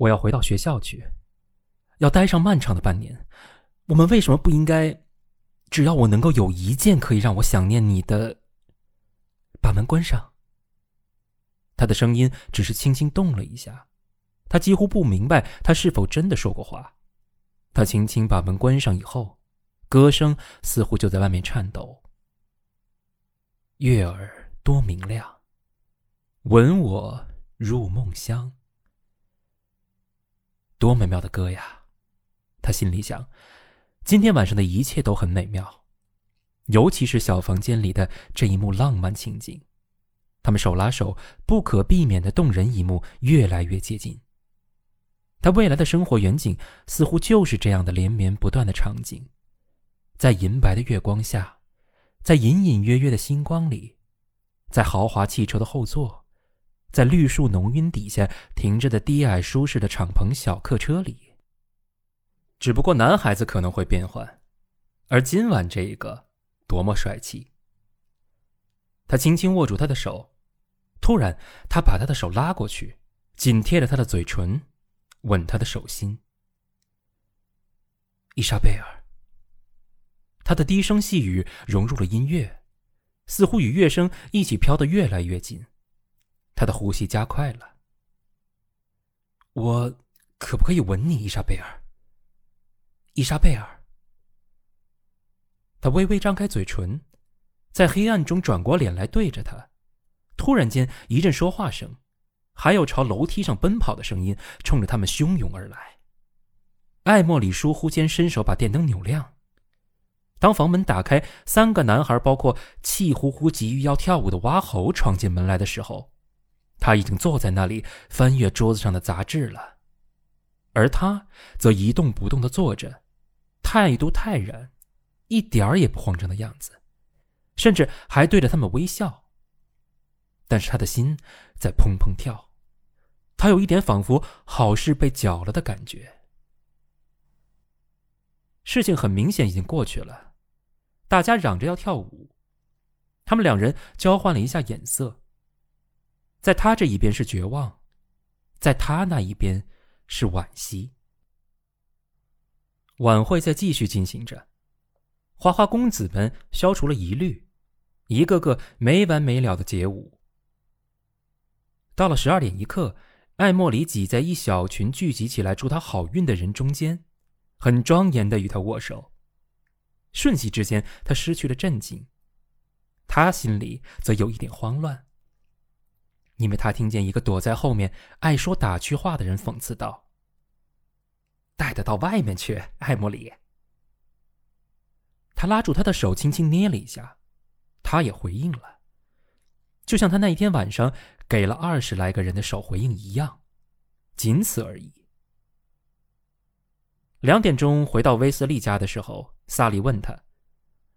我要回到学校去，要待上漫长的半年。我们为什么不应该？只要我能够有一件可以让我想念你的，把门关上。他的声音只是轻轻动了一下，他几乎不明白他是否真的说过话。他轻轻把门关上以后，歌声似乎就在外面颤抖。月儿多明亮，吻我入梦乡。多美妙的歌呀！他心里想。今天晚上的一切都很美妙，尤其是小房间里的这一幕浪漫情景。他们手拉手，不可避免的动人一幕越来越接近。他未来的生活远景似乎就是这样的连绵不断的场景，在银白的月光下，在隐隐约约的星光里，在豪华汽车的后座，在绿树浓荫底下停着的低矮舒适的敞篷小客车里。只不过男孩子可能会变换，而今晚这一个多么帅气！他轻轻握住她的手，突然，他把她的手拉过去，紧贴着她的嘴唇，吻她的手心。伊莎贝尔。他的低声细语融入了音乐，似乎与乐声一起飘得越来越近。他的呼吸加快了。我可不可以吻你，伊莎贝尔？伊莎贝尔，他微微张开嘴唇，在黑暗中转过脸来对着他。突然间，一阵说话声，还有朝楼梯上奔跑的声音，冲着他们汹涌而来。艾莫里疏忽间伸手把电灯扭亮。当房门打开，三个男孩，包括气呼呼急于要跳舞的蛙猴，闯进门来的时候，他已经坐在那里翻阅桌子上的杂志了。而他则一动不动的坐着，态度泰然，一点儿也不慌张的样子，甚至还对着他们微笑。但是他的心在砰砰跳，他有一点仿佛好事被搅了的感觉。事情很明显已经过去了，大家嚷着要跳舞，他们两人交换了一下眼色。在他这一边是绝望，在他那一边。是惋惜。晚会在继续进行着，花花公子们消除了疑虑，一个个没完没了的街舞。到了十二点一刻，艾莫里挤在一小群聚集起来祝他好运的人中间，很庄严的与他握手。瞬息之间，他失去了镇静，他心里则有一点慌乱。因为他听见一个躲在后面爱说打趣话的人讽刺道：“带他到外面去，艾莫里。”他拉住他的手，轻轻捏了一下，他也回应了，就像他那一天晚上给了二十来个人的手回应一样，仅此而已。两点钟回到威斯利家的时候，萨利问他：“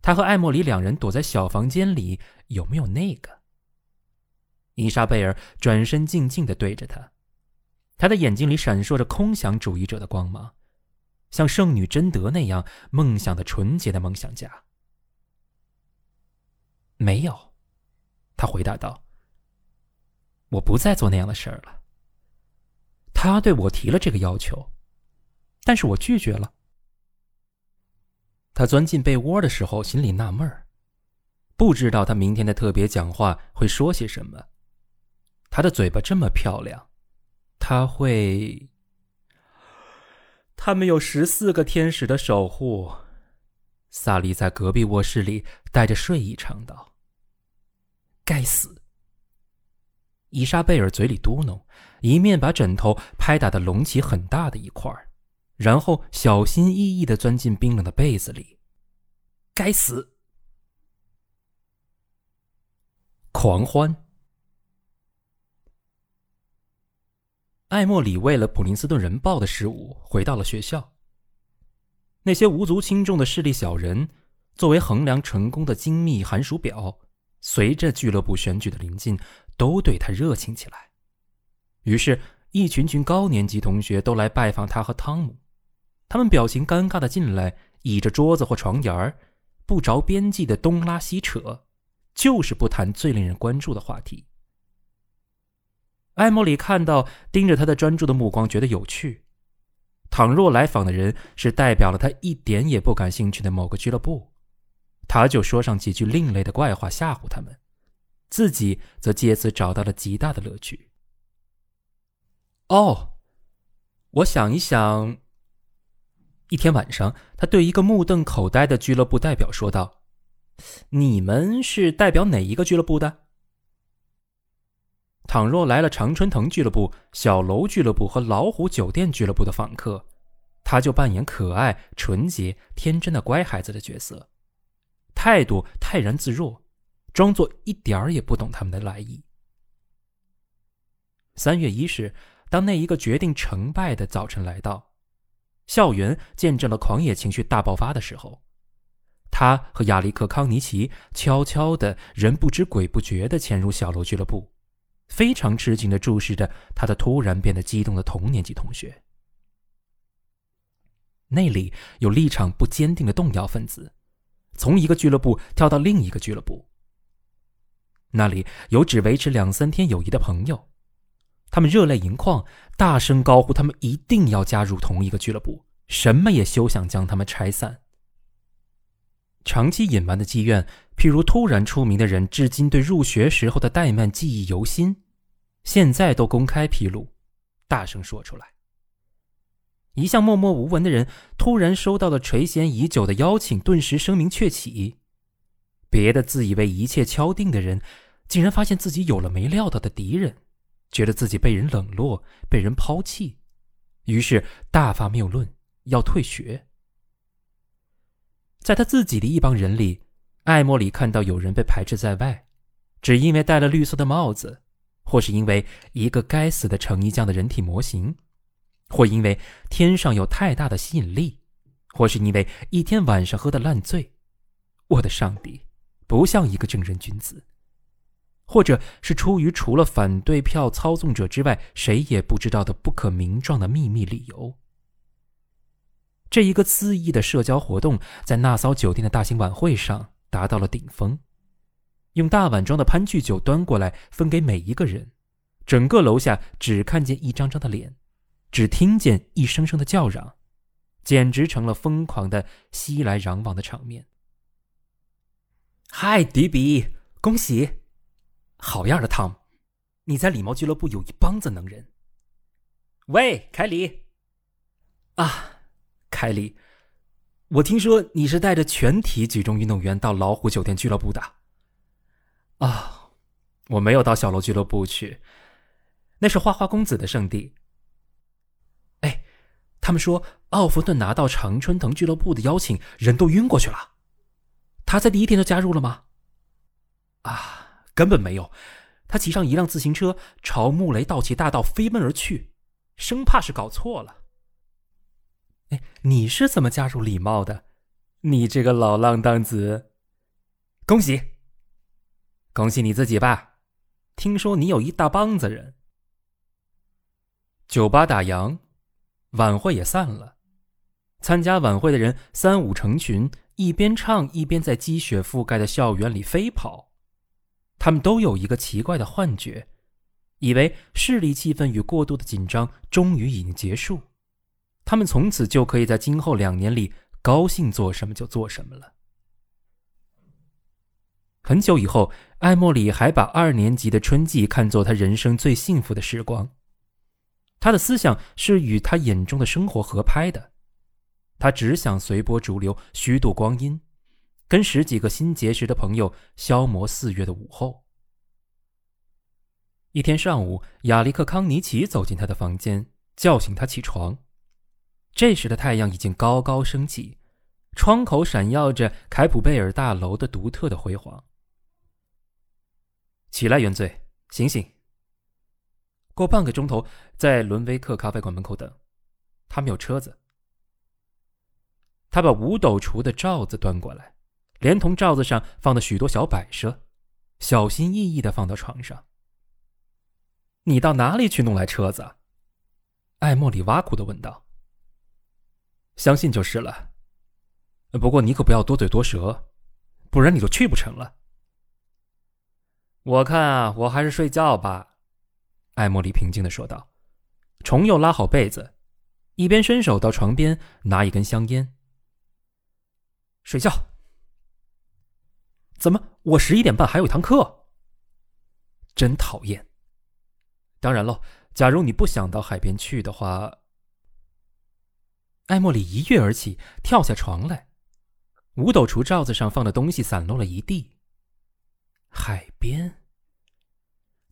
他和艾莫里两人躲在小房间里，有没有那个？”伊莎贝尔转身，静静的对着他，他的眼睛里闪烁着空想主义者的光芒，像圣女贞德那样梦想的纯洁的梦想家。没有，他回答道：“我不再做那样的事儿了。”他对我提了这个要求，但是我拒绝了。他钻进被窝的时候，心里纳闷儿，不知道他明天的特别讲话会说些什么。他的嘴巴这么漂亮，他会。他们有十四个天使的守护。萨利在隔壁卧室里带着睡意唱道：“该死！”伊莎贝尔嘴里嘟哝，一面把枕头拍打的隆起很大的一块然后小心翼翼的钻进冰冷的被子里。该死！狂欢。艾默里为了普林斯顿人报的事务回到了学校。那些无足轻重的势利小人，作为衡量成功的精密寒暑表，随着俱乐部选举的临近，都对他热情起来。于是，一群群高年级同学都来拜访他和汤姆。他们表情尴尬的进来，倚着桌子或床沿儿，不着边际的东拉西扯，就是不谈最令人关注的话题。艾莫里看到盯着他的专注的目光，觉得有趣。倘若来访的人是代表了他一点也不感兴趣的某个俱乐部，他就说上几句另类的怪话吓唬他们，自己则借此找到了极大的乐趣。哦，我想一想。一天晚上，他对一个目瞪口呆的俱乐部代表说道：“你们是代表哪一个俱乐部的？”倘若来了常春藤俱乐部、小楼俱乐部和老虎酒店俱乐部的访客，他就扮演可爱、纯洁、天真的乖孩子的角色，态度泰然自若，装作一点儿也不懂他们的来意。三月一日，当那一个决定成败的早晨来到，校园见证了狂野情绪大爆发的时候，他和亚历克·康尼奇悄悄的、人不知鬼不觉的潜入小楼俱乐部。非常吃惊的注视着他的突然变得激动的同年级同学。那里有立场不坚定的动摇分子，从一个俱乐部跳到另一个俱乐部。那里有只维持两三天友谊的朋友，他们热泪盈眶，大声高呼他们一定要加入同一个俱乐部，什么也休想将他们拆散。长期隐瞒的积怨。譬如突然出名的人，至今对入学时候的怠慢记忆犹新，现在都公开披露，大声说出来。一向默默无闻的人，突然收到了垂涎已久的邀请，顿时声名鹊起。别的自以为一切敲定的人，竟然发现自己有了没料到的敌人，觉得自己被人冷落，被人抛弃，于是大发谬论，要退学。在他自己的一帮人里。艾莫里看到有人被排斥在外，只因为戴了绿色的帽子，或是因为一个该死的成衣匠的人体模型，或因为天上有太大的吸引力，或是因为一天晚上喝的烂醉。我的上帝，不像一个正人君子，或者是出于除了反对票操纵者之外谁也不知道的不可名状的秘密理由。这一个恣意的社交活动，在那骚酒店的大型晚会上。达到了顶峰，用大碗装的潘聚酒端过来分给每一个人，整个楼下只看见一张张的脸，只听见一声声的叫嚷，简直成了疯狂的熙来攘往的场面。嗨，迪比，恭喜！好样的，汤，你在礼貌俱乐部有一帮子能人。喂，凯里。啊，凯里。我听说你是带着全体举重运动员到老虎酒店俱乐部的。啊，我没有到小楼俱乐部去，那是花花公子的圣地。哎，他们说奥弗顿拿到常春藤俱乐部的邀请，人都晕过去了。他在第一天就加入了吗？啊，根本没有。他骑上一辆自行车，朝穆雷道奇大道飞奔而去，生怕是搞错了。哎，你是怎么加入礼貌的？你这个老浪荡子！恭喜，恭喜你自己吧！听说你有一大帮子人。酒吧打烊，晚会也散了。参加晚会的人三五成群，一边唱一边在积雪覆盖的校园里飞跑。他们都有一个奇怪的幻觉，以为势力气氛与过度的紧张终于已经结束。他们从此就可以在今后两年里高兴做什么就做什么了。很久以后，艾莫里还把二年级的春季看作他人生最幸福的时光。他的思想是与他眼中的生活合拍的，他只想随波逐流，虚度光阴，跟十几个新结识的朋友消磨四月的午后。一天上午，亚历克·康尼奇走进他的房间，叫醒他起床。这时的太阳已经高高升起，窗口闪耀着凯普贝尔大楼的独特的辉煌。起来，原罪，醒醒！过半个钟头，在伦威克咖啡馆门口等，他没有车子。他把五斗橱的罩子端过来，连同罩子上放的许多小摆设，小心翼翼的放到床上。你到哪里去弄来车子？艾莫里挖苦的问道。相信就是了。不过你可不要多嘴多舌，不然你就去不成了。我看啊，我还是睡觉吧。艾莫里平静的说道，重又拉好被子，一边伸手到床边拿一根香烟。睡觉。怎么？我十一点半还有一堂课。真讨厌。当然喽，假如你不想到海边去的话。艾莫里一跃而起，跳下床来，五斗橱罩子上放的东西散落了一地。海边。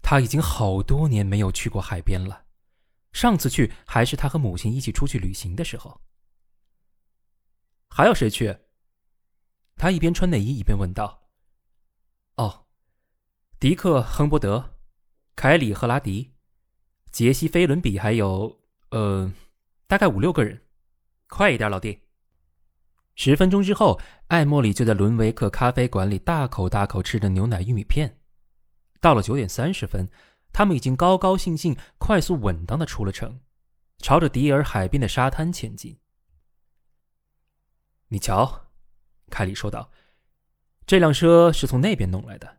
他已经好多年没有去过海边了，上次去还是他和母亲一起出去旅行的时候。还有谁去？他一边穿内衣一边问道：“哦，迪克·亨伯德、凯里·赫拉迪、杰西·菲伦比，还有……呃，大概五六个人。快一点，老弟。”十分钟之后，艾莫里就在伦维克咖啡馆里大口大口吃着牛奶玉米片。到了九点三十分，他们已经高高兴兴、快速稳当的出了城，朝着迪尔海边的沙滩前进。你瞧。凯里说道：“这辆车是从那边弄来的。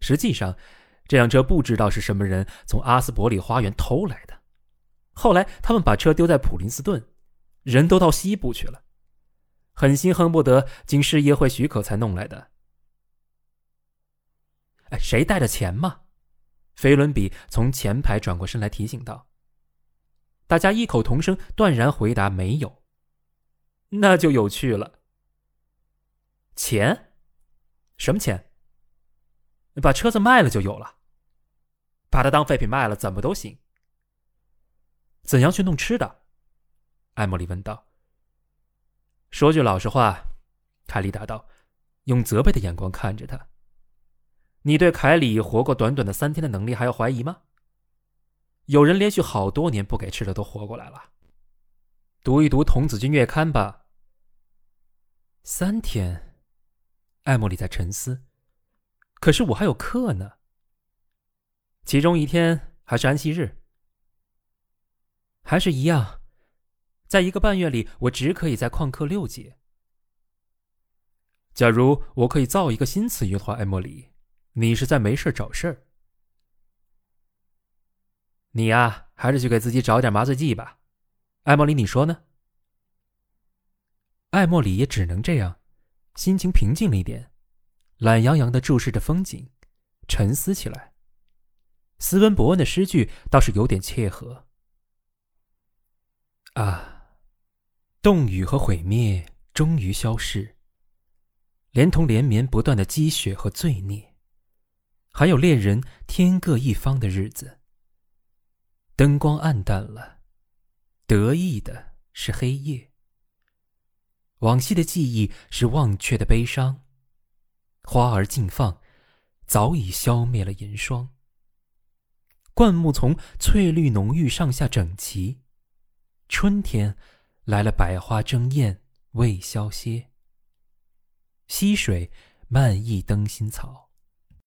实际上，这辆车不知道是什么人从阿斯伯里花园偷来的。后来他们把车丢在普林斯顿，人都到西部去了。狠心恨不得经事业会许可才弄来的。哎，谁带着钱吗？”菲伦比从前排转过身来提醒道。大家异口同声，断然回答：“没有。”那就有趣了。钱？什么钱？把车子卖了就有了。把它当废品卖了，怎么都行。怎样去弄吃的？艾莫里问道。说句老实话，凯里答道，用责备的眼光看着他。你对凯里活过短短的三天的能力还要怀疑吗？有人连续好多年不给吃的都活过来了。读一读《童子军月刊》吧。三天。艾莫里在沉思，可是我还有课呢。其中一天还是安息日，还是一样，在一个半月里，我只可以在旷课六节。假如我可以造一个新词语的话，艾莫里，你是在没事找事儿。你呀，还是去给自己找点麻醉剂吧。艾莫里，你说呢？艾莫里也只能这样。心情平静了一点，懒洋洋的注视着风景，沉思起来。斯文伯恩的诗句倒是有点切合。啊，冻雨和毁灭终于消逝，连同连绵不断的积雪和罪孽，还有恋人天各一方的日子。灯光暗淡了，得意的是黑夜。往昔的记忆是忘却的悲伤，花儿尽放，早已消灭了银霜。灌木丛翠绿浓郁，上下整齐。春天来了，百花争艳，未消歇。溪水漫溢灯心草。